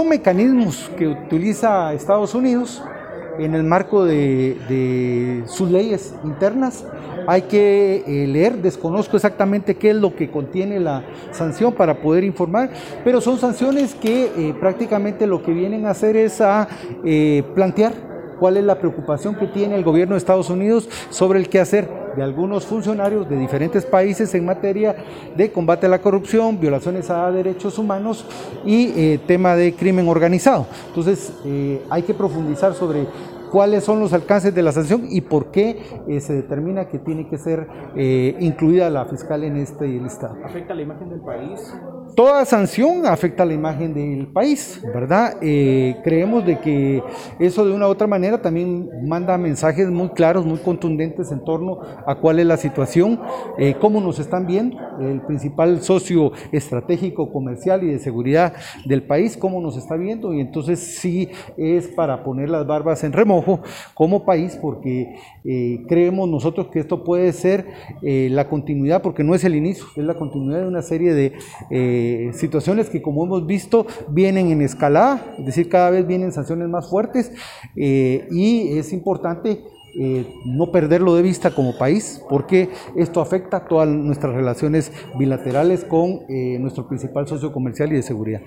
Son mecanismos que utiliza Estados Unidos en el marco de, sus leyes internas. Hay que eh, leer, desconozco exactamente qué es lo que contiene la sanción para poder informar, pero son sanciones que eh, prácticamente lo que vienen a hacer es a eh, plantear cuál es la preocupación que tiene el gobierno de Estados Unidos sobre el qué hacer de algunos funcionarios de diferentes países en materia de combate a la corrupción, violaciones a derechos humanos y eh, tema de crimen organizado. Entonces, eh, hay que profundizar sobre cuáles son los alcances de la sanción y por qué eh, se determina que tiene que ser incluida la fiscal en este listado. ¿Afecta la imagen del país? Toda sanción afecta la imagen del país, ¿verdad? Eh, creemos de que eso de una u otra manera también manda mensajes muy claros, muy contundentes en torno a cuál es la situación, eh, cómo nos están viendo, el principal socio estratégico, comercial y de seguridad del país, cómo nos está viendo, y entonces sí es para poner las barbas en remojo como país, porque eh, creemos nosotros que esto puede ser la continuidad, porque no es el inicio, es la continuidad de una serie de eh, situaciones que como hemos visto vienen en escalada, es decir, cada vez vienen sanciones más fuertes eh, y es importante eh, no perderlo de vista como país, porque esto afecta todas nuestras relaciones bilaterales con nuestro principal socio comercial y de seguridad.